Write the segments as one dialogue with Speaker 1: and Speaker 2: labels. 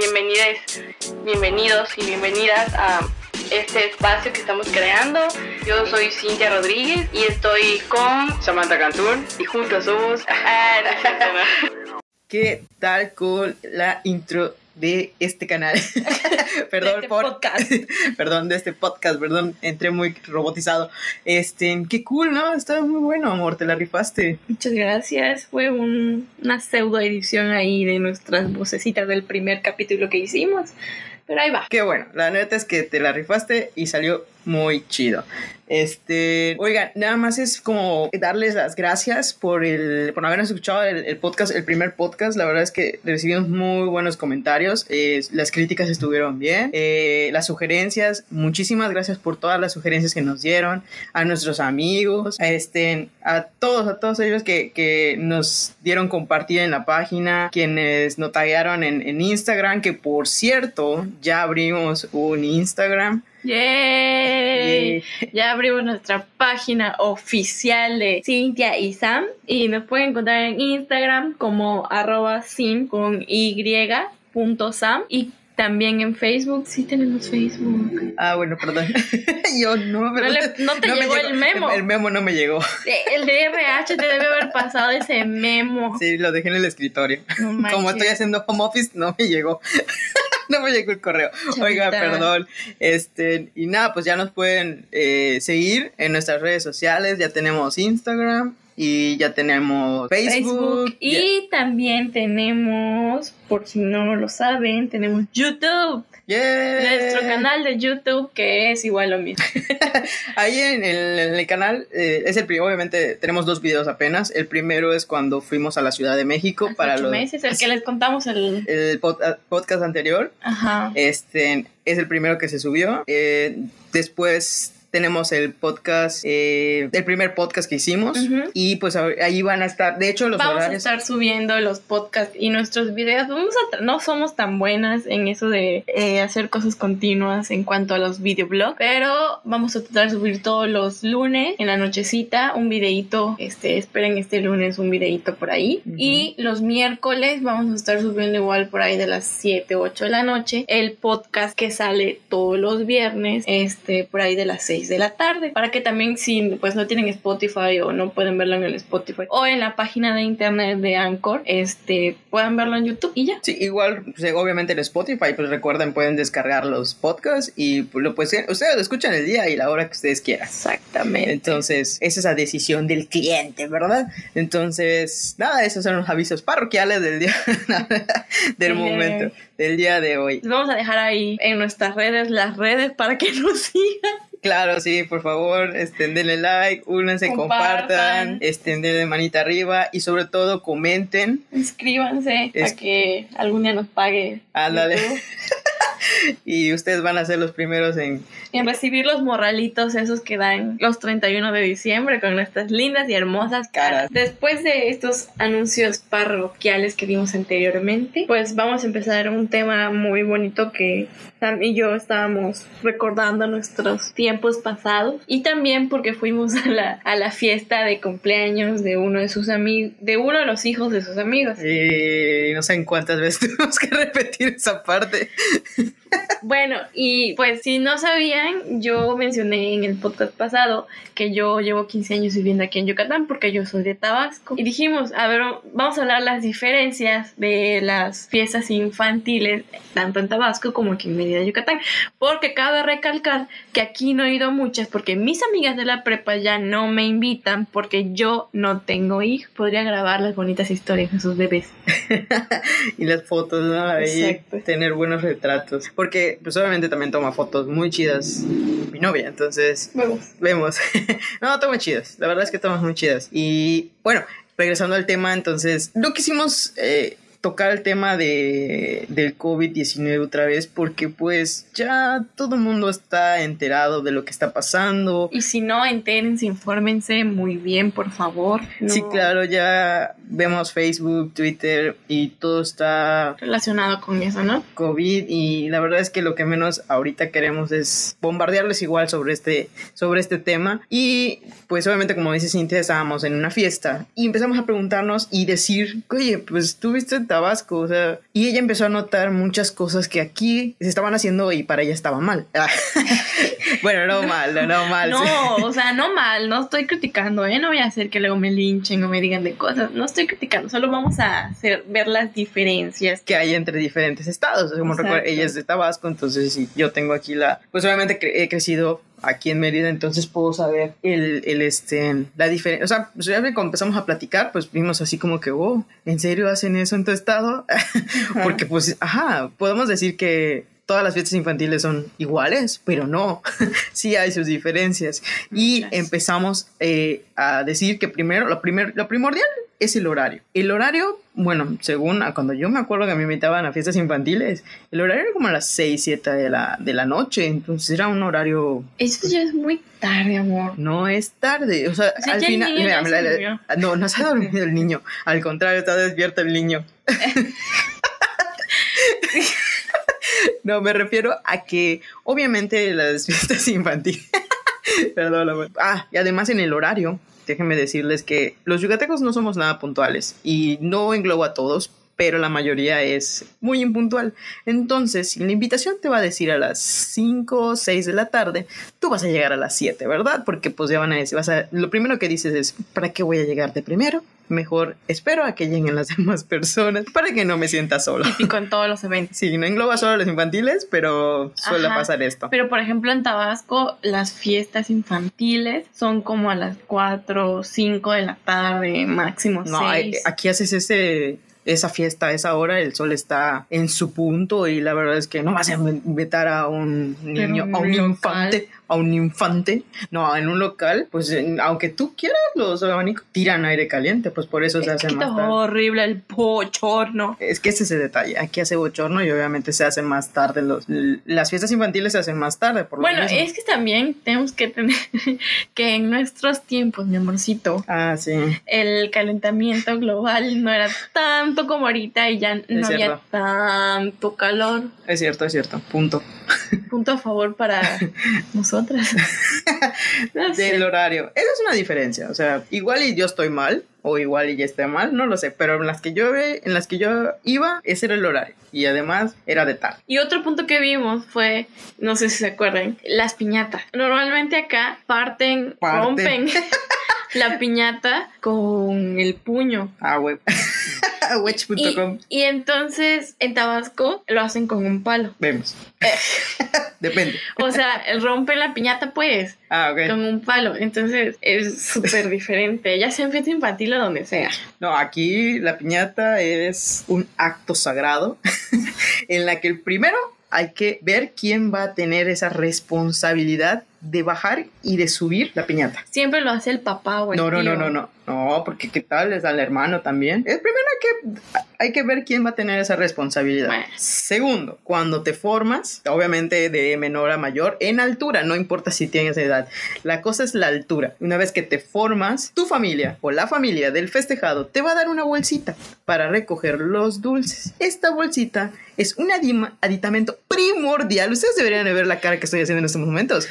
Speaker 1: bienvenidos, bienvenidos y bienvenidas a este espacio que estamos creando. Yo soy Cintia Rodríguez y estoy con
Speaker 2: Samantha Cantún y juntos somos...
Speaker 1: Ah.
Speaker 3: ¿Qué tal con la intro de este canal? perdón
Speaker 1: este
Speaker 3: por
Speaker 1: podcast.
Speaker 3: perdón de este podcast, perdón, entré muy robotizado. Este, qué cool, ¿no? Está muy bueno, amor, te la rifaste.
Speaker 1: Muchas gracias. Fue un- una pseudo edición ahí de nuestras vocecitas del primer capítulo que hicimos. Pero ahí va.
Speaker 3: Qué bueno, la neta es que te la rifaste y salió muy chido. Este, oigan, nada más es como darles las gracias por el, por habernos escuchado el, podcast, el primer podcast. La verdad es que recibimos muy buenos comentarios. las críticas estuvieron bien. eh, las sugerencias, muchísimas gracias por todas las sugerencias que nos dieron. A nuestros amigos, a este, a todos, a todos ellos que, que nos dieron compartir en la página, quienes nos en, en Instagram, que por cierto, ya abrimos un Instagram.
Speaker 1: ¡Yay! Ya abrimos nuestra página oficial de Cintia y Sam y nos pueden encontrar en Instagram como arroba sim con y punto sam y también en Facebook. Sí tenemos Facebook.
Speaker 3: Ah, bueno, perdón. Yo no,
Speaker 1: No, le- no te
Speaker 3: me
Speaker 1: llegó el memo.
Speaker 3: El, memo no me llegó.
Speaker 1: El DRH te debe haber pasado ese memo.
Speaker 3: Sí, lo dejé en el escritorio.
Speaker 1: No.
Speaker 3: Como estoy haciendo home office, no me llegó. no me llegó el correo. Oiga, perdón. Este, y nada, pues ya nos pueden eh, seguir en nuestras redes sociales. Ya tenemos Instagram y ya tenemos Facebook.
Speaker 1: Facebook. Y también tenemos, por si no lo saben, tenemos YouTube.
Speaker 3: Yeah.
Speaker 1: Nuestro canal de YouTube que es igual lo mismo.
Speaker 3: Ahí en el, en el canal, eh, es el pri- obviamente tenemos dos videos apenas. El primero es cuando fuimos a la Ciudad de México
Speaker 1: Hace
Speaker 3: para los,
Speaker 1: meses, el que les contamos el...
Speaker 3: el pod- podcast anterior.
Speaker 1: Ajá.
Speaker 3: Este es el primero que se subió. Eh, después tenemos el podcast, eh, el primer podcast que hicimos. Y pues ahí van a estar, de hecho, los
Speaker 1: Vamos a estar subiendo los podcasts y nuestros videos. Vamos a no somos tan buenas en eso de eh, hacer cosas continuas en cuanto a los videoblogs, pero vamos a tratar de subir todos los lunes en la nochecita un videito. Este, esperen este lunes un videito por ahí. Y los miércoles vamos a estar subiendo igual por ahí de las 7, 8 de la noche el podcast que sale todos los viernes, este, por ahí de las 6 de la tarde, para que también si pues no tienen Spotify o no pueden verlo en el Spotify o en la página de internet de Anchor, este, puedan verlo en YouTube y ya.
Speaker 3: Sí, igual, pues, obviamente en Spotify, pues recuerden, pueden descargar los podcasts y pues, lo pues, ustedes lo escuchan el día y la hora que ustedes quieran.
Speaker 1: Exactamente.
Speaker 3: Entonces, es esa decisión del cliente, ¿verdad? Entonces, nada, esos son los avisos parroquiales del día, del
Speaker 1: Sí.
Speaker 3: momento, del día de hoy.
Speaker 1: Les vamos a dejar ahí en nuestras redes las redes para que nos sigan.
Speaker 3: Claro, sí, por favor, este, denle like, únanse, compartan,
Speaker 1: Compartan.
Speaker 3: este, denle manita arriba y sobre todo comenten.
Speaker 1: Inscríbanse
Speaker 3: Es-
Speaker 1: a que algún día nos pague.
Speaker 3: Ándale. Y ustedes van a ser los primeros en...
Speaker 1: en recibir los morralitos esos que dan los 31 de diciembre con nuestras lindas y hermosas caras. Después de estos anuncios parroquiales que vimos anteriormente, pues vamos a empezar un tema muy bonito que Sam y yo estábamos recordando nuestros tiempos pasados y también porque fuimos a la, a la fiesta de cumpleaños de uno de sus amigos, de uno de los hijos de sus amigos.
Speaker 3: eh, no sé en cuántas veces tuvimos que repetir esa parte.
Speaker 1: Bueno, y pues si no sabían, yo mencioné en el podcast pasado que yo llevo 15 años viviendo aquí en Yucatán porque yo soy de Tabasco. Y dijimos, a ver, vamos a hablar las diferencias de las fiestas infantiles, tanto en Tabasco como aquí en Mérida, Yucatán. Porque cabe recalcar que aquí no he ido muchas porque mis amigas de la prepa ya no me invitan porque yo no tengo hijos. Podría grabar las bonitas historias de sus bebés.
Speaker 3: y las fotos, ¿no? Ahí
Speaker 1: Exacto.
Speaker 3: tener buenos retratos. Porque, pues obviamente también toma fotos muy chidas mi novia, entonces
Speaker 1: Vamos.
Speaker 3: vemos. no, toma chidas, la verdad es que tomas muy chidas. Y bueno, regresando al tema, entonces, no quisimos eh, tocar el tema de, del COVID-19 otra vez porque pues ya todo el mundo está enterado de lo que está pasando.
Speaker 1: Y si no, entérense, infórmense muy bien, por favor. No-
Speaker 3: Sí, claro, ya vemos Facebook, Twitter y todo está
Speaker 1: Relacionado con eso, ¿no?
Speaker 3: COVID y la verdad es que lo que menos ahorita queremos es bombardearles igual sobre este, sobre este tema y pues obviamente como dice Cintia estábamos en una fiesta y empezamos a preguntarnos y decir, oye, pues tú viste en Tabasco, o sea, y ella empezó a notar muchas cosas que aquí se estaban haciendo y para ella estaba mal. bueno, no mal, no, no mal. sí.
Speaker 1: No, o sea, no mal, no estoy criticando, ¿eh? No voy a hacer que luego me linchen o me digan de cosas. No estoy criticando, solo vamos a hacer, ver las diferencias.
Speaker 3: que hay entre diferentes estados. Como
Speaker 1: Exacto.
Speaker 3: recuerda, ella es de Tabasco, entonces sí, yo tengo aquí la... Pues obviamente cre- he crecido aquí en Mérida, entonces puedo saber el, el este, la diferencia. O sea, pues ya cuando empezamos a platicar, pues vimos así como que, oh, ¿en serio hacen eso en tu estado? Porque pues, ajá, podemos decir que todas las fiestas infantiles son iguales, pero no, sí hay sus diferencias. Y empezamos eh, a decir que primero, lo, primer, lo primordial es el horario. El horario, bueno, según a cuando yo me acuerdo que me invitaban a fiestas infantiles, el horario era como a las 6, 7 de la, de la noche, entonces era un horario...
Speaker 1: Eso ya es muy tarde, amor.
Speaker 3: No es tarde, o sea,
Speaker 1: O sea,
Speaker 3: al final... mira,
Speaker 1: se
Speaker 3: la-
Speaker 1: durmió.
Speaker 3: no, no se ha dormido el niño, al contrario, está despierto el niño. No, me refiero a que obviamente las fiestas infantiles. Perdón. Ah, y además en el horario, déjenme decirles que los yucatecos no somos nada puntuales y no englobo a todos, pero la mayoría es muy impuntual. Entonces, si la invitación te va a decir a las 5 o 6 de la tarde, tú vas a llegar a las 7, ¿verdad? Porque pues ya van a decir, vas a, lo primero que dices es, ¿para qué voy a llegar de primero? Mejor espero a que lleguen las demás personas para que no me sienta solo.
Speaker 1: Típico en todos los eventos.
Speaker 3: Sí, no engloba solo los infantiles, pero suele
Speaker 1: Ajá.
Speaker 3: pasar esto.
Speaker 1: Pero por ejemplo en Tabasco las fiestas infantiles son como a las 4 o 5 de la tarde, máximo 6.
Speaker 3: No, hay- aquí haces ese, esa fiesta esa hora, el sol está en su punto y la verdad es que no vas a invitar a un niño, a un
Speaker 1: un
Speaker 3: infante, a un infante, no, en un local, pues en- aunque tú quieras, los abanicos tiran aire caliente, pues por eso se
Speaker 1: es
Speaker 3: hace
Speaker 1: que
Speaker 3: más tarde.
Speaker 1: horrible el bochorno.
Speaker 3: Es que ese es el detalle. Aquí hace bochorno y obviamente se hace más tarde. Los, las fiestas infantiles se hacen más tarde. Por lo
Speaker 1: Bueno, es que también tenemos que tener que en nuestros tiempos, mi amorcito,
Speaker 3: Ah, sí.
Speaker 1: el calentamiento global no era tanto como ahorita y ya no había tanto calor.
Speaker 3: Es cierto, es cierto. Punto.
Speaker 1: Punto a favor para nosotras. No sé.
Speaker 3: Del horario. Esa es una diferencia. O sea, igual y yo estoy mal, o igual y ya estoy mal, no lo sé. Pero en las que yo en las que yo iba, ese era el horario. Y además era de tarde.
Speaker 1: Y otro punto que vimos fue, no sé si se acuerdan, las piñatas. Normalmente acá parten,
Speaker 3: Parten.
Speaker 1: rompen la piñata con el puño.
Speaker 3: Ah, web.
Speaker 1: Y, y entonces en Tabasco lo hacen con un palo.
Speaker 3: Vemos. Depende.
Speaker 1: O sea, rompen la piñata pues
Speaker 3: Ah, ok.
Speaker 1: con un palo. Entonces es súper diferente, ya sea en fiesta infantil o donde sea.
Speaker 3: No, aquí la piñata es un acto sagrado en la que el primero hay que ver quién va a tener esa responsabilidad de bajar y de subir la piñata.
Speaker 1: Siempre lo hace el papá o el
Speaker 3: No, no,
Speaker 1: tío.
Speaker 3: no, no, no. No, porque qué tal es al hermano también. El primero hay que, hay que ver quién va a tener esa responsabilidad.
Speaker 1: Bueno.
Speaker 3: Segundo, cuando te formas, obviamente de menor a mayor, en altura, no importa si tienes edad. La cosa es la altura. Una vez que te formas, tu familia o la familia del festejado te va a dar una bolsita para recoger los dulces. Esta bolsita es un aditamento primordial. Ustedes deberían de ver la cara que estoy haciendo en estos momentos.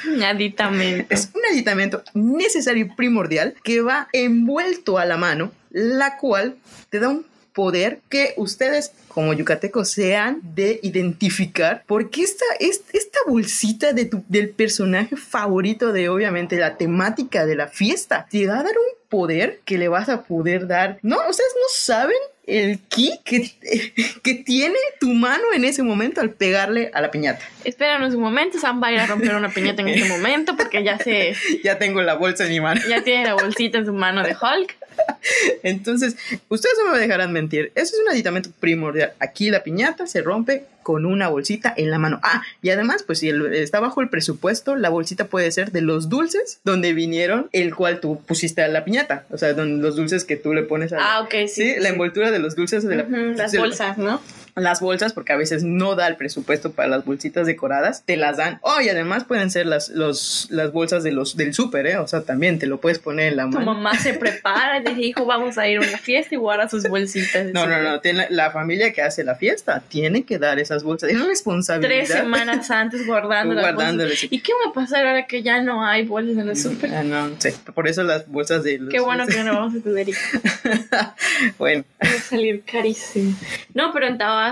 Speaker 3: Es un aditamento necesario y primordial que va envuelto a la mano, la cual te da un poder que ustedes como yucatecos sean de identificar porque esta, es- esta bolsita de tu- del personaje favorito de obviamente la temática de la fiesta te va a dar un poder que le vas a poder dar. No, ustedes no saben el ki que, que tiene tu mano en ese momento al pegarle a la piñata.
Speaker 1: Espéranos un momento, Sam va a ir a romper una piñata en este momento porque ya se
Speaker 3: Ya tengo la bolsa en mi mano.
Speaker 1: ya tiene la bolsita en su mano de Hulk.
Speaker 3: Entonces, ustedes no me dejarán mentir. Eso es un aditamento primordial. Aquí la piñata se rompe con una bolsita en la mano. Ah, y además, pues si el- está bajo el presupuesto, la bolsita puede ser de los dulces donde vinieron, el cual tú pusiste a la piñata. O sea, donde los dulces que tú le pones a la,
Speaker 1: Ah, ok, sí.
Speaker 3: Sí, la envoltura de los dulces de la
Speaker 1: Ujú, las bolsas, ¿no?
Speaker 3: Las bolsas, porque a veces no da el presupuesto para las bolsitas decoradas, te las dan. Oh, y además pueden ser las, los, las bolsas de los, del súper, ¿eh? O sea, también te lo puedes poner en la
Speaker 1: Tu
Speaker 3: mano.
Speaker 1: mamá se prepara y te dijo, vamos a ir a una fiesta y guarda sus bolsitas.
Speaker 3: No, no, no, la familia que hace la fiesta tiene que dar esas bolsas. Es responsabilidad.
Speaker 1: Tres semanas antes guardando las bolsas. ¿Y qué va a pasar ahora que ya no hay bolsas en el súper?
Speaker 3: Ah, no, sí, por eso las bolsas de los-
Speaker 1: Qué bueno que no vamos a tener hijos.
Speaker 3: bueno,
Speaker 1: Va a salir carísimo. No, pero en Tabasco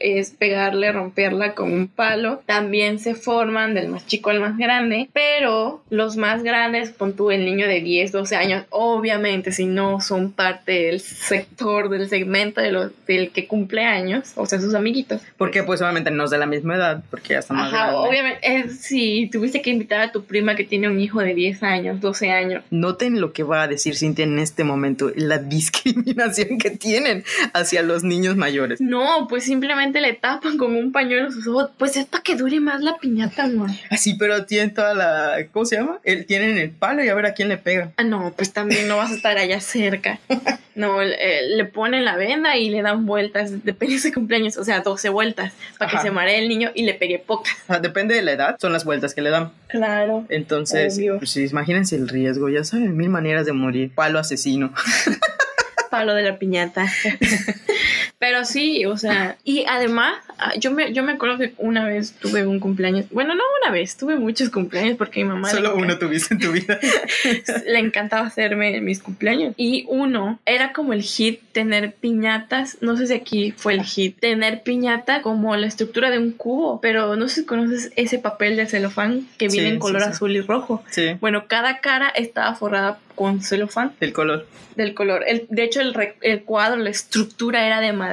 Speaker 1: es pegarle, romperla con un palo. También se forman del más chico al más grande. Pero los más grandes, pon tú el niño de 10, 12 años, obviamente si no son parte del sector, del segmento de los, del que cumple años, o sea, sus amiguitos.
Speaker 3: porque pues obviamente no es de la misma edad, porque ya está más
Speaker 1: Ajá,
Speaker 3: grande.
Speaker 1: obviamente, eh, si tuviste que invitar a tu prima que tiene un hijo de 10 años, 12 años,
Speaker 3: Noten lo que va a decir Cintia en este momento, la discriminación que tienen hacia los niños mayores.
Speaker 1: no, pues simplemente le tapan con un pañuelo sus ojos, pues es para que dure más la piñata, amor.
Speaker 3: Así, pero tienen toda la. ¿Cómo se llama? El, tienen el palo y a ver a quién le pega.
Speaker 1: Ah, no, pues también no vas a estar allá cerca. No, eh, le ponen la venda y le dan vueltas, depende de su cumpleaños, o sea, 12 vueltas, para que
Speaker 3: Ajá.
Speaker 1: se maree el niño y le pegue pocas.
Speaker 3: O sea, depende de la edad, son las vueltas que le dan.
Speaker 1: Claro.
Speaker 3: Entonces, pues, sí, imagínense el riesgo, ya saben, mil maneras de morir. Palo asesino.
Speaker 1: Palo de la piñata. Pero sí, o sea, y además, ah, yo me, yo me acuerdo que una vez tuve un cumpleaños, bueno, no una vez, tuve muchos cumpleaños porque mi mamá
Speaker 3: Solo uno tuviste en tu vida.
Speaker 1: le encantaba hacerme mis cumpleaños. Y uno, era como el hit tener piñatas, no sé si aquí fue el hit, tener piñata como la estructura de un cubo, pero no sé si conoces ese papel de celofán que viene
Speaker 3: Sí,
Speaker 1: en color
Speaker 3: sí, sí.
Speaker 1: azul y rojo.
Speaker 3: Sí,
Speaker 1: Bueno, cada cara estaba forrada con celofán
Speaker 3: el color.
Speaker 1: del color. El, de hecho, el, re- el cuadro, la estructura era de madera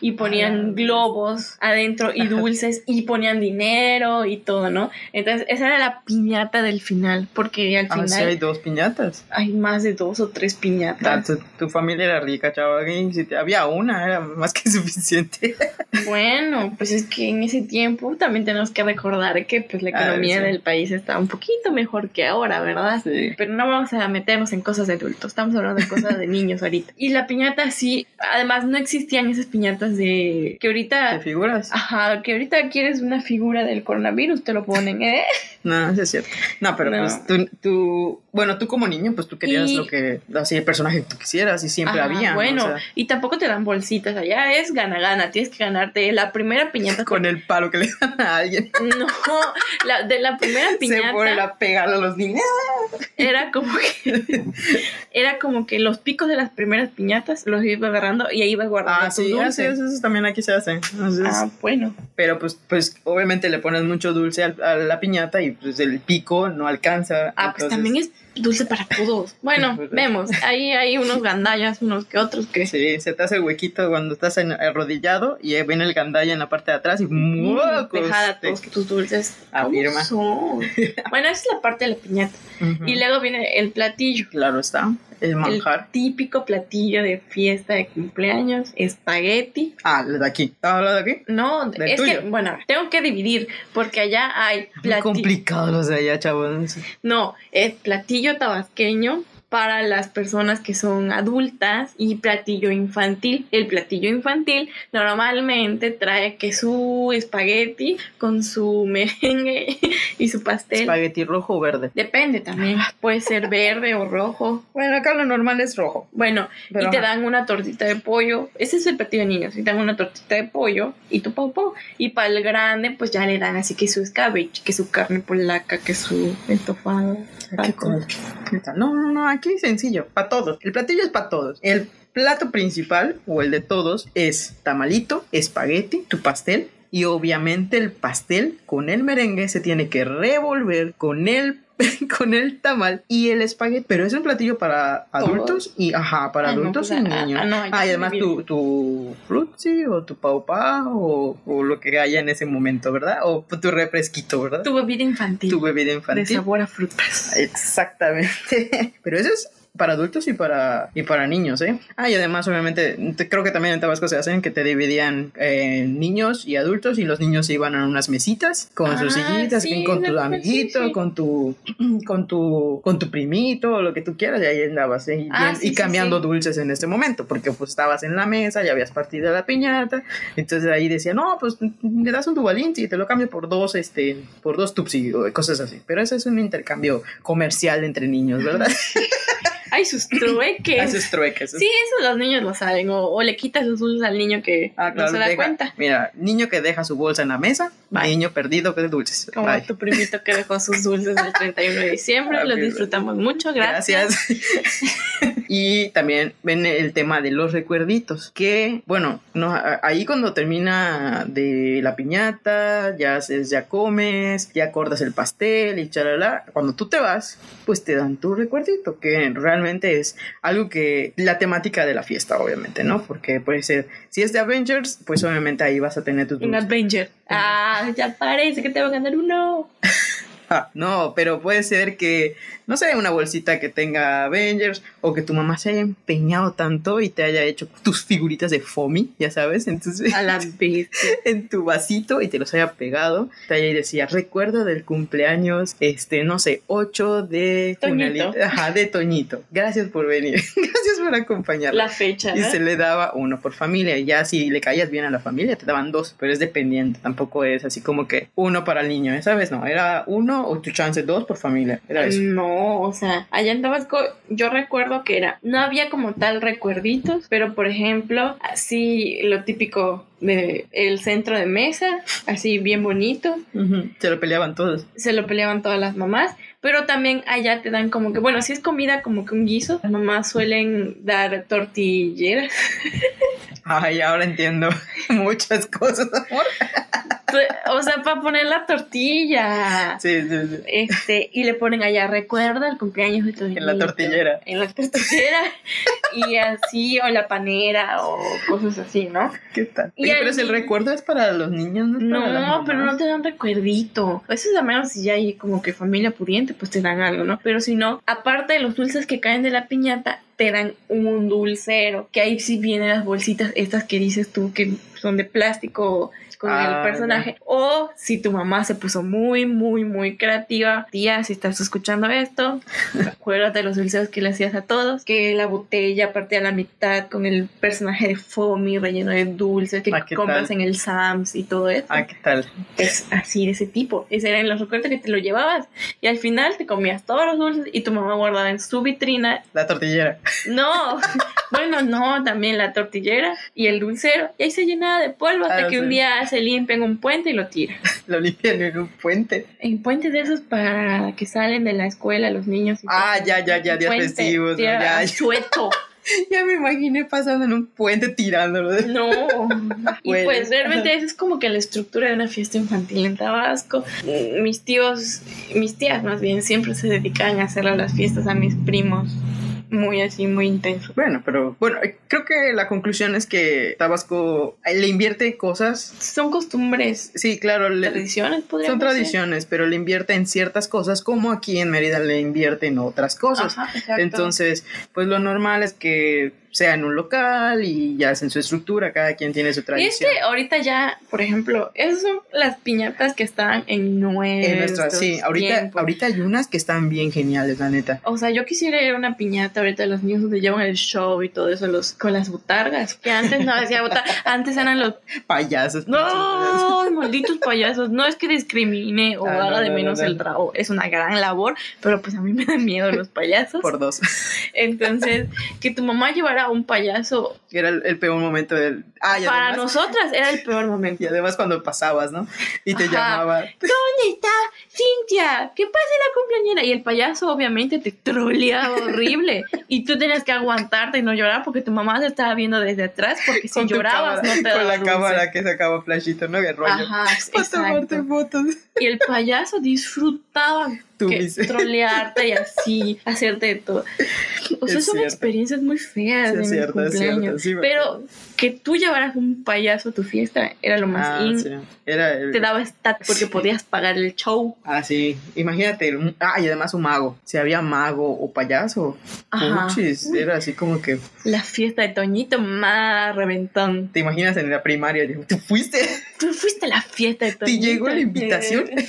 Speaker 1: y ponían
Speaker 3: Ah.
Speaker 1: globos adentro y dulces y ponían dinero y todo, ¿no? Entonces, esa era la piñata del final, porque al
Speaker 3: Ah,
Speaker 1: final
Speaker 3: sí, hay dos piñatas.
Speaker 1: hay más de dos o tres
Speaker 3: Ah,
Speaker 1: piñatas.
Speaker 3: tu, tu familia era rica, chaval. si había una, era más que suficiente.
Speaker 1: Bueno, pues es que en ese tiempo también tenemos que recordar que pues la
Speaker 3: Ah,
Speaker 1: economía
Speaker 3: sí.
Speaker 1: del país está un poquito mejor que ahora, ¿verdad?
Speaker 3: Sí.
Speaker 1: Pero no vamos a meternos en cosas de adultos, estamos hablando de cosas de niños ahorita. Y la piñata sí, además no existían esas piñatas de que
Speaker 3: ¿Te
Speaker 1: ahorita,
Speaker 3: figuras?
Speaker 1: ajá, que ahorita quieres una figura del coronavirus, te lo ponen, ¿eh?
Speaker 3: No, eso es cierto. No, pero
Speaker 1: No.
Speaker 3: pues tú, tú- bueno, tú como niño, pues tú querías
Speaker 1: Y-
Speaker 3: lo que, así el personaje que tú quisieras y siempre
Speaker 1: Ajá,
Speaker 3: había. ¿no?
Speaker 1: Bueno,
Speaker 3: O sea,
Speaker 1: y tampoco te dan bolsitas, allá es gana-gana, tienes que ganarte la primera piñata
Speaker 3: con el palo que le dan a alguien.
Speaker 1: No, la, de la primera
Speaker 3: Se
Speaker 1: piñata
Speaker 3: ponen a pegar a los niños.
Speaker 1: era como que era como que los picos de las primeras piñatas los iba agarrando y ahí ibas guardando
Speaker 3: Ah, sí,
Speaker 1: dulces.
Speaker 3: así es, eso también aquí se hace. Entonces,
Speaker 1: Ah, bueno.
Speaker 3: Pero pues, pues obviamente le pones mucho dulce al- a, la piñata y pues el pico no alcanza.
Speaker 1: Ah, pues también es dulce para todos. Bueno,
Speaker 3: Pues,
Speaker 1: vemos. Ahí hay unos gandallas, unos que otros que
Speaker 3: Sí, se te hace el huequito cuando estás en- arrodillado y viene el gandalla en la parte de atrás y ¡muacos!
Speaker 1: Dejar
Speaker 3: Te-
Speaker 1: todos tus dulces. ¿Cómo
Speaker 3: Afirma.
Speaker 1: Bueno, esa es la parte de la piñata. Y luego viene el platillo.
Speaker 3: Claro está, el manjar.
Speaker 1: El típico platillo de fiesta de cumpleaños, espagueti.
Speaker 3: Ah, de aquí. ¿Estás hablando de aquí?
Speaker 1: No,
Speaker 3: ¿Del
Speaker 1: es
Speaker 3: tuyo?
Speaker 1: que, bueno, tengo que dividir porque allá hay
Speaker 3: Muy
Speaker 1: platillo.
Speaker 3: complicado los de allá, chavos.
Speaker 1: No, es platillo tabasqueño para las personas que son adultas y platillo infantil. El platillo infantil normalmente trae que su espagueti con su merengue y su pastel.
Speaker 3: Espagueti rojo o verde.
Speaker 1: Depende también, puede ser verde o rojo.
Speaker 3: Bueno, acá lo normal es rojo.
Speaker 1: Bueno,
Speaker 3: Pero
Speaker 1: y te
Speaker 3: ajá.
Speaker 1: dan una tortita de pollo. Ese es el platillo de niños. Y te dan una tortita de pollo y tu pau pau. Y para el grande, pues ya le dan así que su escabeche, que su carne polaca, que su estofado.
Speaker 3: ¿Qué tal? ¿Qué tal? No, no, no, aquí sencillo, para todos. El platillo es para todos. El plato principal, o el de todos, es tamalito, espagueti, tu pastel. Y obviamente el pastel con el merengue se tiene que revolver con el, con el tamal y el espagueti. Pero es un platillo para adultos y, ajá, para
Speaker 1: Ah, no,
Speaker 3: adultos
Speaker 1: pues,
Speaker 3: y
Speaker 1: ah,
Speaker 3: niños.
Speaker 1: ah, no,
Speaker 3: Ah,
Speaker 1: ya
Speaker 3: y
Speaker 1: se
Speaker 3: además tu, tu frutzi o tu paupa o, o lo que haya en ese momento, ¿verdad? O tu refresquito, ¿verdad?
Speaker 1: Tu bebida infantil.
Speaker 3: Tu bebida
Speaker 1: de
Speaker 3: infantil.
Speaker 1: sabor a frutas.
Speaker 3: Exactamente. Pero eso es para adultos y para, y para niños, ¿eh? Ah, y además, obviamente, te- creo que también en Tabasco se hacen que te dividían eh, niños y adultos y los niños se iban a unas mesitas con sus
Speaker 1: Ah,
Speaker 3: sillitas,
Speaker 1: sí,
Speaker 3: con tu amiguito,
Speaker 1: sí, sí.
Speaker 3: con tu, con tu, con tu primito, lo que tú quieras, y ahí andabas, ¿eh? y,
Speaker 1: Ah,
Speaker 3: y cambiando dulces en este momento, porque pues estabas en la mesa, ya habías partido la piñata, entonces ahí decía, no, pues le das un duvalín y te lo cambio por dos, este, por dos tupsi, o cosas así, pero ese es un intercambio comercial entre niños, ¿verdad?
Speaker 1: Hay sus trueques.
Speaker 3: Haces trueques.
Speaker 1: Sí, eso los niños lo saben. O, o le quitas los dulces al niño que
Speaker 3: Ah, claro,
Speaker 1: no se da
Speaker 3: deja-
Speaker 1: cuenta.
Speaker 3: Mira, niño que deja su bolsa en la mesa,
Speaker 1: Bye.
Speaker 3: niño perdido de dulces.
Speaker 1: Como
Speaker 3: Bye.
Speaker 1: tu primito que dejó sus dulces el 31 de diciembre. Los disfrutamos mucho. Gracias.
Speaker 3: Gracias. y también ven el tema de los recuerditos, que bueno, no, ahí cuando termina de la piñata, ya ya comes, ya cortas el pastel y chalala, cuando tú te vas, pues te dan tu recuerdito, que realmente es algo que la temática de la fiesta, obviamente, ¿no? Porque puede ser, si es de Avengers, pues obviamente ahí vas a tener tus
Speaker 1: Un. Avenger. Ah, ya parece que te va a ganar uno.
Speaker 3: Ah, no, pero puede ser que, no sé, una bolsita que tenga Avengers o que tu mamá se haya empeñado tanto y te haya hecho tus figuritas de Fomi, ya sabes, entonces
Speaker 1: A la
Speaker 3: en tu vasito y te los haya pegado. Te haya y decía, recuerdo del cumpleaños, este, no sé, 8 de
Speaker 1: Toñito.
Speaker 3: Ajá, de Toñito. Gracias por venir, gracias por acompañarla.
Speaker 1: La fecha.
Speaker 3: Y
Speaker 1: ¿no?
Speaker 3: se le daba uno por familia. Ya si le caías bien a la familia, te daban dos. Pero es dependiente. Tampoco es así como que uno para el niño. ¿Esa vez no? Era uno o tu chance dos por familia. Era eso.
Speaker 1: No, o sea, allá en Tabasco yo recuerdo que era, no había como tal recuerditos, pero por ejemplo, así lo típico de el centro de mesa, así bien bonito.
Speaker 3: Se lo peleaban todos.
Speaker 1: se lo peleaban todas las mamás, pero también allá te dan como que, bueno, si es comida como que un guiso, las mamás suelen dar tortilleras,
Speaker 3: Ay, ahora entiendo muchas cosas, amor.
Speaker 1: o sea, para poner la tortilla.
Speaker 3: Sí, sí, sí.
Speaker 1: Este, y le ponen allá, recuerda el cumpleaños de tu
Speaker 3: En la
Speaker 1: niñito".
Speaker 3: tortillera.
Speaker 1: En la tortillera. y así, o la panera, o cosas así, ¿no?
Speaker 3: ¿Qué tal?
Speaker 1: Y ahí-
Speaker 3: pero si el recuerdo es para los niños, no es para
Speaker 1: No, pero no te dan recuerdito. Eso es a menos si ya hay como que familia pudiente, pues te dan algo, ¿no? Pero si no, aparte de los dulces que caen de la piñata, te dan un dulcero. Que ahí sí vienen las bolsitas estas que dices tú que son de plástico con
Speaker 3: Ah,
Speaker 1: el personaje. O si tu mamá se puso muy, muy, muy creativa. Tía, si estás escuchando esto, acuérdate los dulceros que le hacías a todos. Que la botella partía a la mitad con el personaje de Fomi relleno de dulces que
Speaker 3: Ah, ¿qué
Speaker 1: compras
Speaker 3: tal?
Speaker 1: en el Sams y todo eso.
Speaker 3: Ah, ¿qué tal?
Speaker 1: Es así de ese tipo. Ese eran los recuerdos que te lo llevabas. Y al final te comías todos los dulces y tu mamá guardaba en su vitrina.
Speaker 3: La tortillera.
Speaker 1: No, bueno, no, también la tortillera y el dulcero. Y ahí se llenaba de polvo hasta
Speaker 3: Ah,
Speaker 1: que un día se limpia en un puente y lo tira.
Speaker 3: Lo limpian en un puente.
Speaker 1: En puentes de esos para que salen de la escuela los niños. y
Speaker 3: Ah, ya, ya, ya, días festivos, Ya, ya.
Speaker 1: Sueto.
Speaker 3: Ya me imaginé pasando en un puente tirándolo. de-
Speaker 1: No. Y
Speaker 3: Bueno.
Speaker 1: pues realmente eso es como que la estructura de una fiesta infantil en Tabasco. Mis tíos, mis tías más bien, siempre se dedicaban a hacerle las fiestas a mis primos. Muy así, muy intenso.
Speaker 3: Bueno, pero bueno, creo que la conclusión es que Tabasco eh, le invierte cosas.
Speaker 1: Son costumbres,
Speaker 3: Sí, claro, le-
Speaker 1: tradiciones,
Speaker 3: son tradiciones, pero le invierte en ciertas cosas, como aquí en Mérida le invierte en otras cosas.
Speaker 1: Ajá.
Speaker 3: Entonces, pues lo normal es que sea en un local y ya hacen su estructura, cada quien tiene su
Speaker 1: Y es
Speaker 3: tradición.
Speaker 1: que ahorita ya, por ejemplo, esas son las piñatas que están en nuestros
Speaker 3: En nuestra, sí, ahorita,
Speaker 1: tiempos.
Speaker 3: ahorita hay unas que están bien geniales, la neta.
Speaker 1: O sea, yo quisiera ir a una piñata ahorita de los niños donde llevan el show y todo eso los, con las botargas. Que antes no decía botarga, antes eran los
Speaker 3: Payasos.
Speaker 1: No, malditos payasos. No es que discrimine o
Speaker 3: Ah, no,
Speaker 1: haga de
Speaker 3: no, no,
Speaker 1: menos
Speaker 3: no.
Speaker 1: el trabajo. Es una gran labor, pero pues a mí me dan miedo los payasos.
Speaker 3: Por dos.
Speaker 1: Entonces, que tu mamá llevara un payaso
Speaker 3: Era el, el peor momento del... Ah,
Speaker 1: para
Speaker 3: además,
Speaker 1: nosotras era el peor momento.
Speaker 3: y además cuando pasabas, ¿no? Y te
Speaker 1: Ajá.
Speaker 3: llamaba...
Speaker 1: ¿Dónde está Cintia? ¿Qué pasa la cumpleañera? Y el payaso obviamente te troleaba horrible. Y tú tenías que aguantarte y no llorar porque tu mamá te estaba viendo desde atrás porque si llorabas
Speaker 3: cámara-
Speaker 1: no te
Speaker 3: Con la
Speaker 1: dulce.
Speaker 3: cámara que sacaba flashito, ¿no? De rollo.
Speaker 1: Ajá,
Speaker 3: Para tomarte fotos.
Speaker 1: Y el payaso disfrutaba
Speaker 3: Tú
Speaker 1: que trolearte y así, hacerte de todo. O sea,
Speaker 3: Es
Speaker 1: son
Speaker 3: cierto.
Speaker 1: experiencias muy feas
Speaker 3: Sí, es cierto, es cierto, sí
Speaker 1: pero que tú llevaras un payaso a tu fiesta era lo más
Speaker 3: Ah,
Speaker 1: in.
Speaker 3: sí. Era el-
Speaker 1: Te daba estatus porque podías pagar el show.
Speaker 3: Ah, sí. Imagínate. un- Ah, y además un mago. Si había mago o payaso.
Speaker 1: Ajá.
Speaker 3: Puchis, era así como que.
Speaker 1: La fiesta de Toñito más reventón.
Speaker 3: ¿Te imaginas en la primaria? ¿Tú fuiste?
Speaker 1: Tú fuiste a la fiesta de
Speaker 3: ¿Te
Speaker 1: Toñito.
Speaker 3: llegó la invitación?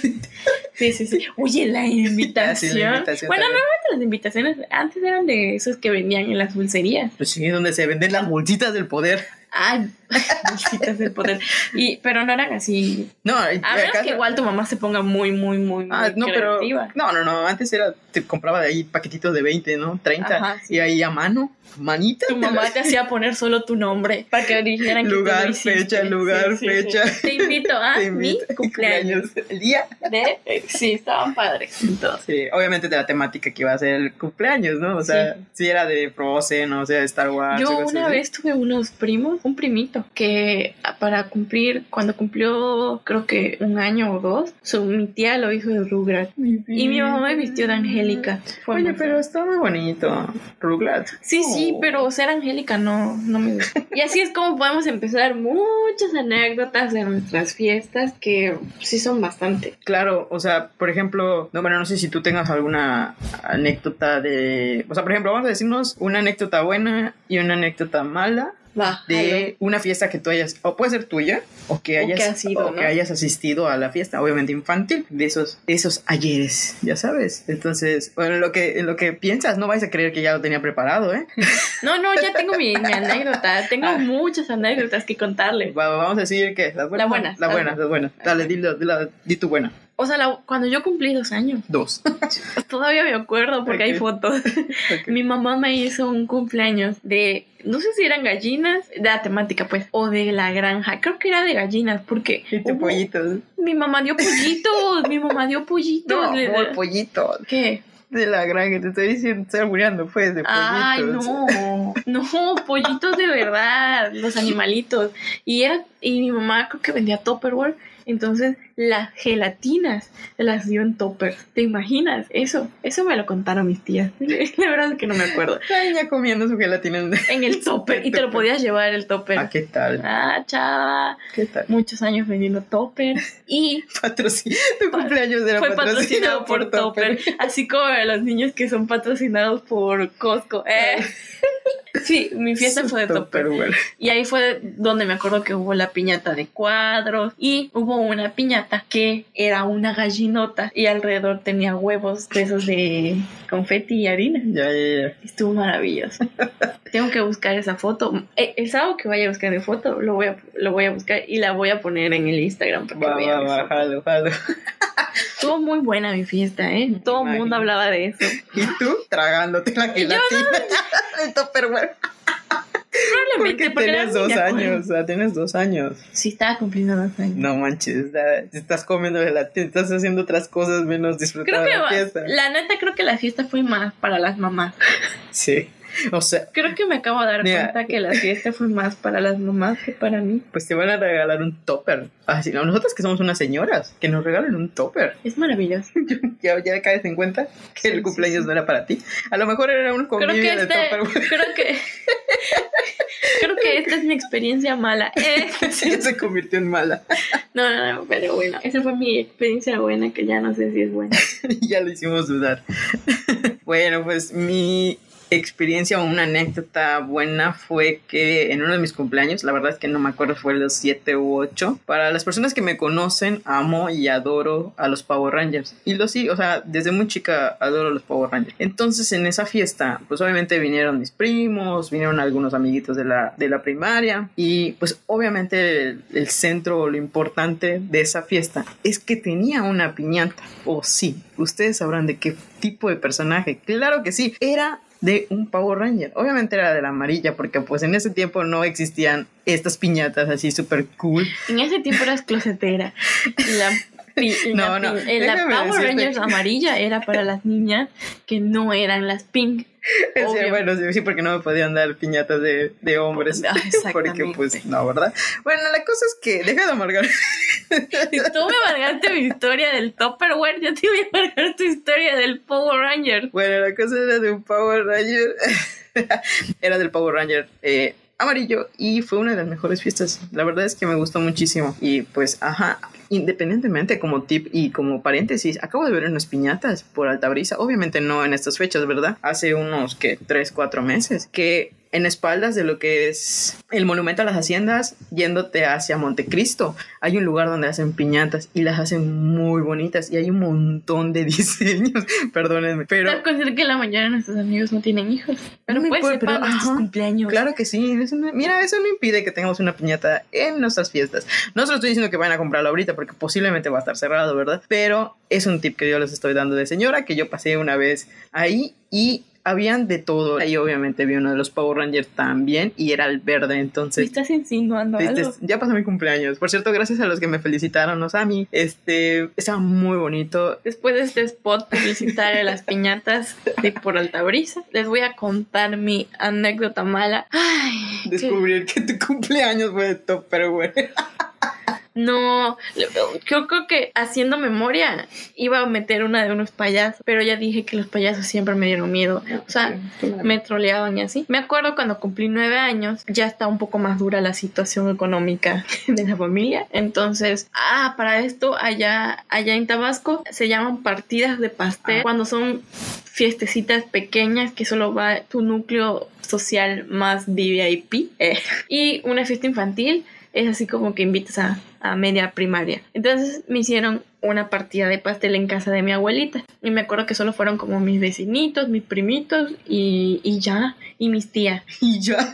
Speaker 1: Sí, sí, sí. Oye, la invitación.
Speaker 3: Sí, invitación
Speaker 1: bueno,
Speaker 3: también.
Speaker 1: normalmente las invitaciones antes eran de esos que vendían en las dulcerías.
Speaker 3: Pues sí, donde se venden las bolsitas del poder.
Speaker 1: Ay, bolsitas del poder. Y, pero no eran así.
Speaker 3: No,
Speaker 1: A menos que igual tu mamá se ponga muy, muy, muy, muy
Speaker 3: Ah, no, pero.
Speaker 1: creativa.
Speaker 3: No, no, no. Antes era. Te compraba de ahí paquetitos de 20, ¿no? 30.
Speaker 1: Ajá, sí.
Speaker 3: Y ahí a mano. Manita.
Speaker 1: Tu
Speaker 3: te
Speaker 1: mamá te hacía poner solo tu nombre para que dijeran que
Speaker 3: Lugar,
Speaker 1: lo hiciste.
Speaker 3: fecha, lugar, fecha.
Speaker 1: Te invito a
Speaker 3: Te
Speaker 1: mi
Speaker 3: invito-
Speaker 1: cumpleaños.
Speaker 3: El día.
Speaker 1: De, sí, estaban padres. Entonces,
Speaker 3: Sí, obviamente de la temática que iba a ser el cumpleaños, ¿no? O sea, si era de Frozen, o sea, de Star Wars.
Speaker 1: yo una vez tuve unos primos, un primito, que para cumplir, cuando cumplió creo que un año o dos, su, mi tía lo hizo de Rugrats. Y mi mamá me vistió de Angélica.
Speaker 3: Oye, pero está muy bonito. Rugrats.
Speaker 1: Sí, sí,
Speaker 3: Oh.
Speaker 1: pero ser Angélica no, no me gusta. Y así es como podemos empezar muchas anécdotas de nuestras fiestas que sí son bastante.
Speaker 3: Claro, o sea, por ejemplo, no, bueno, no sé si tú tengas alguna anécdota de. O sea, por ejemplo, vamos a decirnos una anécdota buena y una anécdota mala
Speaker 1: Va,
Speaker 3: de una fiesta que tú hayas, o puede ser tuya, o que
Speaker 1: O
Speaker 3: hayas,
Speaker 1: que has ido,
Speaker 3: o
Speaker 1: ¿no?
Speaker 3: que hayas asistido a la fiesta, obviamente infantil, de esos, esos ayeres, ya sabes. Entonces, bueno, en lo que, en lo que piensas, no vais a creer que ya lo tenía preparado, ¿eh?
Speaker 1: No, no, ya tengo mi, mi anécdota. Tengo
Speaker 3: Ah.
Speaker 1: muchas anécdotas que contarle.
Speaker 3: Va- vamos a decir que las buenas.
Speaker 1: La buena,
Speaker 3: La
Speaker 1: la
Speaker 3: buena,
Speaker 1: buena.
Speaker 3: la buena. Dale, dilo, dilo, di tu buena.
Speaker 1: O sea, la- cuando yo cumplí dos años,
Speaker 3: Dos.
Speaker 1: todavía me acuerdo porque hay fotos. Mi mamá me hizo un cumpleaños de, no sé si eran gallinas, de la temática pues, o de la granja. Creo que era de gallinas porque
Speaker 3: Y tu
Speaker 1: hubo-
Speaker 3: pollito.
Speaker 1: mi mamá dio pollitos, mi mamá dio pollitos.
Speaker 3: No,
Speaker 1: le-
Speaker 3: amor, pollito.
Speaker 1: ¿Qué?
Speaker 3: De la granja, te estoy diciendo, estoy muriendo, pues, de pollitos.
Speaker 1: Ay, no, no, pollitos de verdad, los animalitos. Y era, y mi mamá creo que vendía Tupperware, entonces las gelatinas las dio en Tupper. ¿Te imaginas? Eso, eso me lo contaron mis tías. La verdad es que no me acuerdo.
Speaker 3: La niña comiendo su gelatina. en-
Speaker 1: En el Tupper, y te lo podías llevar el Tupper.
Speaker 3: Ah, ¿qué tal?
Speaker 1: Ah, chava,
Speaker 3: ¿Qué tal?
Speaker 1: muchos años vendiendo Tupper y
Speaker 3: Patrocinado. Tu cumpleaños era
Speaker 1: fue patrocinado por Topper, así como los niños que son patrocinados por Costco. Eh. Sí, mi fiesta fue de.
Speaker 3: Tupperware.
Speaker 1: Y ahí fue donde me acuerdo que hubo la piñata de cuadros y hubo una piñata que era una gallinota y alrededor tenía huevos de esos de confeti y harina.
Speaker 3: Ya, ya, ya.
Speaker 1: Estuvo maravilloso. Tengo que buscar esa foto. Eh, El sábado que vaya a buscar de foto, lo voy a, lo voy a buscar y la voy a poner en el Instagram. Para que
Speaker 3: Va, va,
Speaker 1: vean
Speaker 3: va, jalo, jalo.
Speaker 1: Estuvo muy buena mi fiesta, ¿eh? Todo el mundo hablaba de eso.
Speaker 3: ¿Y tú? Tragándote la gelatina de Tupperware.
Speaker 1: Probablemente
Speaker 3: Porque
Speaker 1: porque
Speaker 3: tenías dos años, o sea, tienes dos años.
Speaker 1: Sí, estaba cumpliendo dos años.
Speaker 3: No manches, está- estás comiendo gelatina, estás haciendo otras cosas menos
Speaker 1: que
Speaker 3: la fiesta.
Speaker 1: la neta creo que la fiesta fue más para las mamás.
Speaker 3: Sí, o sea,
Speaker 1: Creo que me acabo de dar
Speaker 3: Mira.
Speaker 1: cuenta que la fiesta fue más para las mamás que para mí.
Speaker 3: pues te van a regalar un topper. Así, no, nosotras que somos unas señoras, que nos regalen un topper.
Speaker 1: Es maravilloso.
Speaker 3: Ya, ya caes en cuenta que
Speaker 1: Sí,
Speaker 3: el cumpleaños
Speaker 1: sí.
Speaker 3: no era para ti. A lo mejor era un
Speaker 1: Creo
Speaker 3: convivio
Speaker 1: que
Speaker 3: de
Speaker 1: este,
Speaker 3: topper.
Speaker 1: creo que creo que esta es mi experiencia mala. Eh,
Speaker 3: Sí, se convirtió en mala.
Speaker 1: No, no, no, pero bueno, esa fue mi experiencia buena que ya no sé si es buena.
Speaker 3: ya lo hicimos dudar. bueno, pues mi experiencia o una anécdota buena fue que en uno de mis cumpleaños, la verdad es que no me acuerdo, fue los 7 u 8. Para las personas que me conocen, amo y adoro a los Power Rangers. Y lo sí, o sea, desde muy chica adoro a los Power Rangers. Entonces en esa fiesta, pues obviamente vinieron mis primos, vinieron algunos amiguitos de la, de la primaria. Y pues obviamente el, el centro lo importante de esa fiesta es que tenía una piñata. O sí, ustedes sabrán de qué tipo de personaje. Claro que sí, era de un Power Ranger. Obviamente era de la amarilla, porque pues en ese tiempo no existían estas piñatas así súper cool.
Speaker 1: En ese tiempo eras closetera. La, pi-
Speaker 3: No,
Speaker 1: la,
Speaker 3: no,
Speaker 1: eh, la
Speaker 3: déjame
Speaker 1: Power Rangers amarilla era para las niñas que no eran las pink.
Speaker 3: Sí, bueno, sí, porque no me podían dar piñatas de, de hombres.
Speaker 1: Ah,
Speaker 3: Porque pues no, ¿verdad? Bueno, la cosa es que deja de amargar.
Speaker 1: Si tú me amargaste mi historia del Tupperware, yo te voy a amargar tu historia del Power Ranger.
Speaker 3: Bueno, la cosa era de un Power Ranger. era del Power Ranger eh, amarillo y fue una de las mejores fiestas. La verdad es que me gustó muchísimo. Y pues, ajá, independientemente como tip y como paréntesis, acabo de ver unas piñatas por Altabrisa. Obviamente no en estas fechas, ¿verdad? Hace unos que 3, 4 meses. Que en espaldas de lo que es el monumento a las haciendas, yéndote hacia Montecristo, hay un lugar donde hacen piñatas y las hacen muy bonitas y hay un montón de diseños, perdónenme, pero...
Speaker 1: Tal cosa que la de nuestros amigos no tienen hijos, pero
Speaker 3: No me importa,
Speaker 1: sepan
Speaker 3: pero, ajá,
Speaker 1: cumpleaños.
Speaker 3: Claro que sí, eso no- mira, eso no impide que tengamos una piñata en nuestras fiestas. No se lo estoy diciendo que vayan a comprarlo ahorita porque posiblemente va a estar cerrado, ¿verdad? Pero es un tip que yo les estoy dando de señora que yo pasé una vez ahí y habían de todo. Ahí obviamente vi uno de los Power Rangers también y era el verde,
Speaker 1: ¿Me
Speaker 3: entonces...
Speaker 1: estás insinuando
Speaker 3: Este,
Speaker 1: algo?
Speaker 3: ya pasó mi cumpleaños. Por cierto, gracias a los que me felicitaron, ¿no? Sammy. Este, estaba muy bonito.
Speaker 1: Después de este spot publicitario de las piñatas de por Altabrisa, les voy a contar mi anécdota mala. Ay, que-
Speaker 3: Descubrir que tu cumpleaños fue de top, pero bueno.
Speaker 1: No, yo creo que haciendo memoria iba a meter una de unos payasos, pero ya dije que los payasos siempre me dieron miedo. O sea, me troleaban y así. Me acuerdo cuando cumplí nueve años, ya está un poco más dura la situación económica de la familia. Entonces, ah, para esto, allá, allá en Tabasco se llaman partidas de pastel
Speaker 3: Ah.
Speaker 1: cuando son fiestecitas pequeñas que solo va tu núcleo social más VIP. eh, y una fiesta infantil es así como que invitas a, a media primaria. Entonces me hicieron una partida de pastel en casa de mi abuelita. Y me acuerdo que solo fueron como mis vecinitos, mis primitos y, y ya, y mis tías.
Speaker 3: Y ya.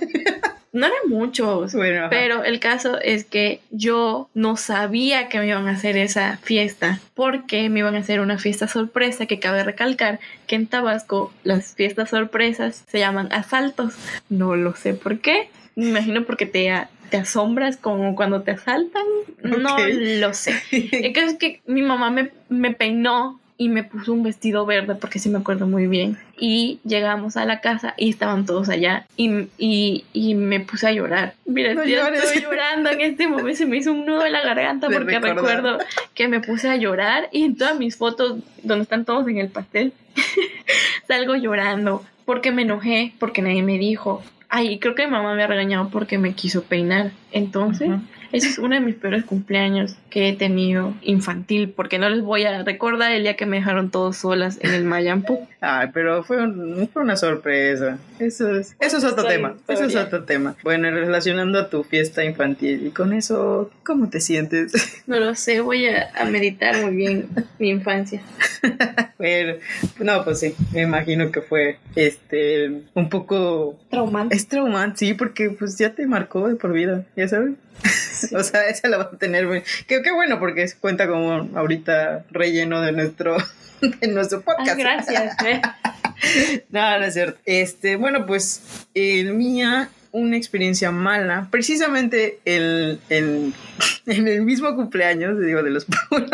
Speaker 1: No eran muchos.
Speaker 3: Bueno.
Speaker 1: Pero el caso es que yo no sabía que me iban a hacer esa fiesta, porque me iban a hacer una fiesta sorpresa, que cabe recalcar que en Tabasco las fiestas sorpresas se llaman asaltos. No lo sé por qué. Me imagino porque te, te asombras como cuando te asaltan. No lo sé. El caso es que mi mamá me, me peinó y me puso un vestido verde porque sí me acuerdo muy bien. Y llegamos a la casa y estaban todos allá y, y, y me puse a llorar. Mira,
Speaker 3: No
Speaker 1: ya
Speaker 3: llores.
Speaker 1: estoy llorando en este momento. Se me hizo un nudo en la garganta
Speaker 3: De
Speaker 1: porque
Speaker 3: recordar.
Speaker 1: recuerdo que me puse a llorar y en todas mis fotos donde están todos en el pastel salgo llorando porque me enojé, porque nadie me dijo. Ay, creo que mi mamá me ha regañado porque me quiso peinar. Entonces, ese es uno de mis peores cumpleaños que he tenido infantil, porque no les voy a recordar el día que me dejaron todos solas en el Mayampu.
Speaker 3: Ay, pero fue, un- fue una sorpresa. Eso es, eso es otro tema. Eso es
Speaker 1: historia.
Speaker 3: otro tema. Bueno, relacionando a tu fiesta infantil y con eso, ¿cómo te sientes?
Speaker 1: No lo sé, voy a, a meditar muy bien mi infancia.
Speaker 3: bueno, no, pues sí, me imagino que fue este un poco
Speaker 1: Traumante.
Speaker 3: es traumante, sí, porque pues ya te marcó de por vida, ya sabes. O sea, esa la va a tener. Qué, qué bueno, porque cuenta como ahorita relleno de nuestro, de nuestro podcast.
Speaker 1: gracias. ¿eh?
Speaker 3: No, no es cierto. Este, bueno, pues el mía, una experiencia mala, precisamente el, el- en el mismo cumpleaños, digo, de los Power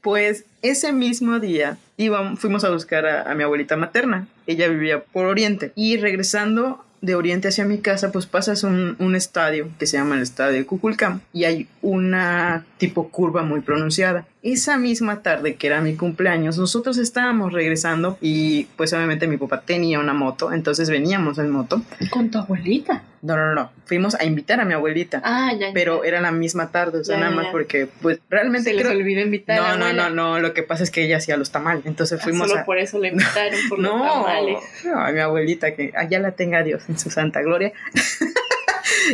Speaker 3: pues ese mismo día íbamos, fuimos a buscar a, mi abuelita materna. Ella vivía por Oriente y regresando de Oriente hacia mi casa, pues pasas un, estadio que se llama el Estadio de y hay una tipo curva muy pronunciada. Esa misma tarde, que era mi cumpleaños, nosotros estábamos regresando y pues obviamente mi papá tenía una moto, entonces veníamos en moto.
Speaker 1: ¿Con tu abuelita?
Speaker 3: No, no, no, fuimos a invitar a mi abuelita,
Speaker 1: Ah, ya.
Speaker 3: pero era la misma tarde, o sea,
Speaker 1: Ya,
Speaker 3: nada más
Speaker 1: ya.
Speaker 3: porque pues realmente
Speaker 1: se les
Speaker 3: creo...
Speaker 1: olvidó invitar a la
Speaker 3: No, no, no, no, lo que pasa es que ella hacía los tamales, entonces
Speaker 1: Ah,
Speaker 3: fuimos
Speaker 1: Solo
Speaker 3: a...
Speaker 1: por eso le invitaron, por los
Speaker 3: No,
Speaker 1: tamales.
Speaker 3: no, a mi abuelita, que allá la tenga Dios en su santa gloria.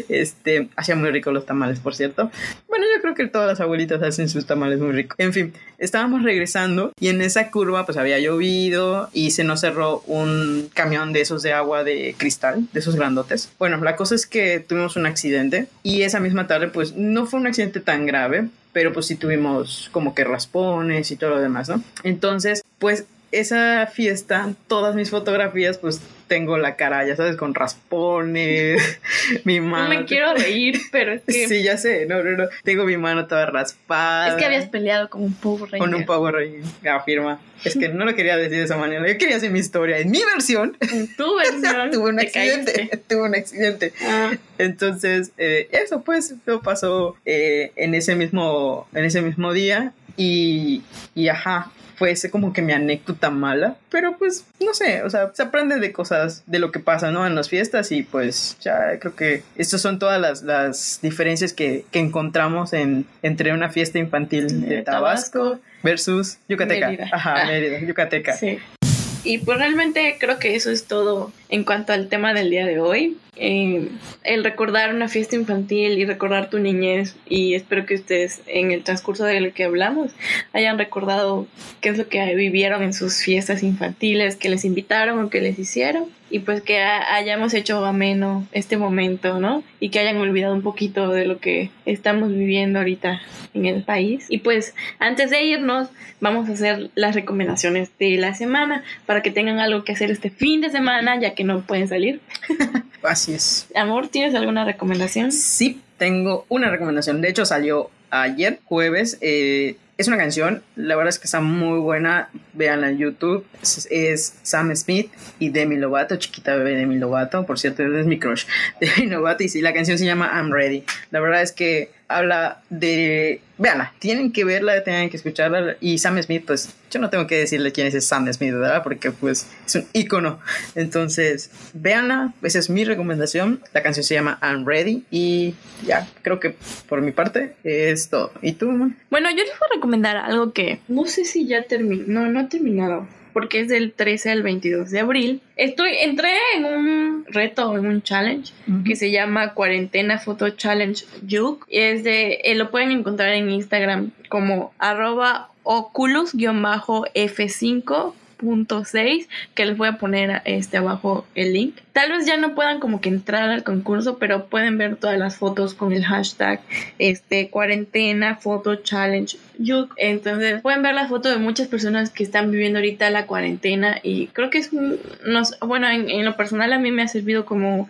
Speaker 3: Este, hacía muy rico los tamales, por cierto. Bueno, yo creo que todas las abuelitas hacen sus tamales muy ricos. En fin, estábamos regresando y en esa curva pues había llovido y se nos cerró un camión de esos de agua de cristal, de esos grandotes. Bueno, la cosa es que tuvimos un accidente y esa misma tarde pues no fue un accidente tan grave, pero pues sí tuvimos como que raspones y todo lo demás, ¿no? Entonces, pues esa fiesta, todas mis fotografías, pues tengo la cara, ya sabes, con raspones, mi
Speaker 1: No
Speaker 3: mano.
Speaker 1: me quiero reír, pero es que,
Speaker 3: Sí, ya sé, no, no, no. Tengo mi mano toda raspada.
Speaker 1: es que habías peleado con un Power Ranger.
Speaker 3: Con un Power Ranger, afirma. Es que no lo quería decir de esa manera. Yo quería hacer mi historia. En mi versión,
Speaker 1: En tu versión.
Speaker 3: tuve un
Speaker 1: te
Speaker 3: accidente. Tuve un accidente.
Speaker 1: Ah,
Speaker 3: Entonces, eh, eso pues, eso pasó eh, en ese mismo, en ese mismo día. y, y ajá, fue ese como que mi anécdota mala, pero pues no sé, o sea, se aprende de cosas, de lo que pasa, ¿no? En las fiestas y pues ya creo que estas son todas las, las diferencias que, que encontramos en, entre una fiesta infantil de,
Speaker 1: De
Speaker 3: Tabasco,
Speaker 1: Tabasco
Speaker 3: versus Yucateca.
Speaker 1: Mérida.
Speaker 3: Ajá,
Speaker 1: Ah.
Speaker 3: Mérida, Yucateca.
Speaker 1: Sí. Y pues realmente creo que eso es todo en cuanto al tema del día de hoy. Eh, el recordar una fiesta infantil y recordar tu niñez y espero que ustedes en el transcurso de lo que hablamos hayan recordado qué es lo que vivieron en sus fiestas infantiles, que les invitaron o que les hicieron y pues que ha- hayamos hecho ameno este momento, ¿no? Y que hayan olvidado un poquito de lo que estamos viviendo ahorita en el país. Y pues antes de irnos vamos a hacer las recomendaciones de la semana para que tengan algo que hacer este fin de semana ya que no pueden salir.
Speaker 3: Así es.
Speaker 1: Amor, ¿tienes alguna recomendación?
Speaker 3: Sí, tengo una recomendación. De hecho, salió ayer, jueves. eh, es una canción, la verdad es que está muy buena. Véanla en YouTube. Es, es Sam Smith y Demi Lovato, chiquita bebé Demi Lovato. Por cierto, es mi crush. Demi Lovato. Y sí, la canción se llama I'm Ready. La verdad es que habla de. Véanla, tienen que verla, tienen que escucharla. Y Sam Smith, pues yo no tengo que decirle quién es Sam Smith, ¿verdad? Porque pues es un ícono. Entonces, véanla, esa es mi recomendación. La canción se llama I'm Ready. Y ya, creo que por mi parte es todo. ¿Y tú, man?
Speaker 1: Bueno, yo les voy a recomendar algo que no sé si ya terminó, no, no ha terminado, porque es del 13 al 22 de abril. Estoy, entré en un reto, en un challenge que se llama Cuarentena Photo Challenge Yuk. Es de, eh, lo pueden encontrar en Instagram como arroba oculus-f5 punto 6 que les voy a poner este abajo el link. Tal vez ya no puedan como que entrar al concurso pero pueden ver todas las fotos con el hashtag este cuarentena photo challenge yuk entonces pueden ver las fotos de muchas personas que están viviendo ahorita la cuarentena y creo que es un, bueno en, lo personal a mí me ha servido como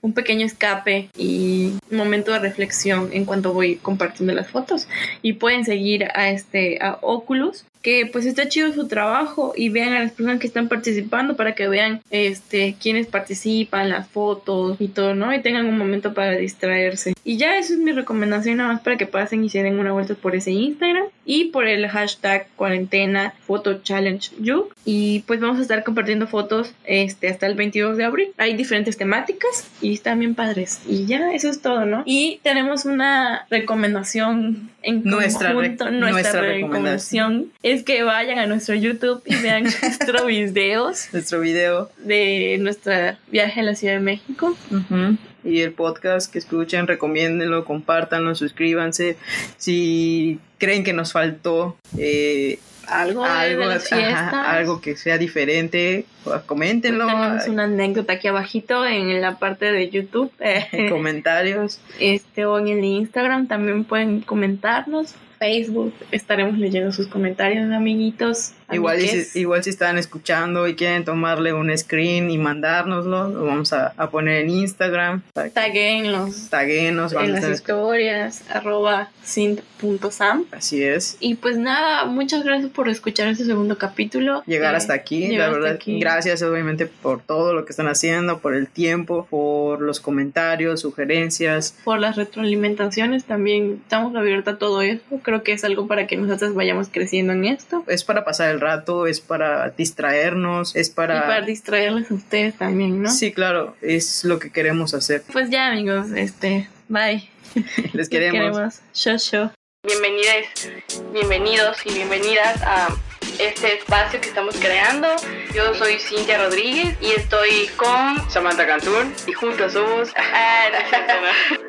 Speaker 1: un pequeño escape y momento de reflexión en cuanto voy compartiendo las fotos. Y pueden seguir a este a Oculus que pues está chido su trabajo y vean a las personas que están participando para que vean este quiénes participan las fotos y todo no y tengan un momento para distraerse. Y ya eso es mi recomendación nada más para que pasen y se den una vuelta por ese Instagram y por el hashtag cuarentena photo challenge you. Y pues vamos a estar compartiendo fotos este hasta el 22 de abril. Hay diferentes temáticas y están bien padres. Y ya eso es todo no y tenemos una recomendación en
Speaker 3: Nuestra
Speaker 1: conjunto,
Speaker 3: rec-
Speaker 1: nuestra,
Speaker 3: nuestra
Speaker 1: recomendación. Es que vayan a nuestro YouTube y vean nuestros videos.
Speaker 3: Nuestro video.
Speaker 1: de nuestra viaje a la Ciudad de México.
Speaker 3: Y el podcast que escuchen, recomiéndenlo, compártanlo, suscríbanse. Si creen que nos faltó eh,
Speaker 1: algo, de-
Speaker 3: algo,
Speaker 1: de las
Speaker 3: ajá, algo que sea diferente, coméntenlo.
Speaker 1: Tenemos una anécdota aquí abajito en la parte de YouTube.
Speaker 3: En comentarios.
Speaker 1: este o en el Instagram también pueden comentarnos Facebook estaremos leyendo sus comentarios amiguitos
Speaker 3: Igual, y si, igual si están escuchando y quieren tomarle un screen y mandárnoslo, lo vamos a, a poner en Instagram.
Speaker 1: taguenlos
Speaker 3: Taguenos,
Speaker 1: en las historias arroba sint.sam
Speaker 3: Así es.
Speaker 1: y pues nada muchas gracias por escuchar este segundo capítulo
Speaker 3: Llegar
Speaker 1: Eh,
Speaker 3: hasta aquí, la verdad.
Speaker 1: aquí.
Speaker 3: Gracias, obviamente, por todo lo que están haciendo, por el tiempo, por los comentarios, sugerencias.
Speaker 1: por las retroalimentaciones también estamos abiertos a todo eso creo que es algo para que nosotros vayamos creciendo en esto
Speaker 3: Es para pasar el rato, es para distraernos, es para...
Speaker 1: y para distraerles a ustedes también no
Speaker 3: Sí, claro, es lo que queremos hacer.
Speaker 1: pues ya amigos este bye
Speaker 3: Les
Speaker 1: Les
Speaker 3: queremos.
Speaker 1: Show, show.
Speaker 2: Bienvenidos, bienvenidos y bienvenidas a este espacio que estamos creando. Yo soy Cintia Rodríguez y estoy con
Speaker 3: Samantha Cantún y juntas somos...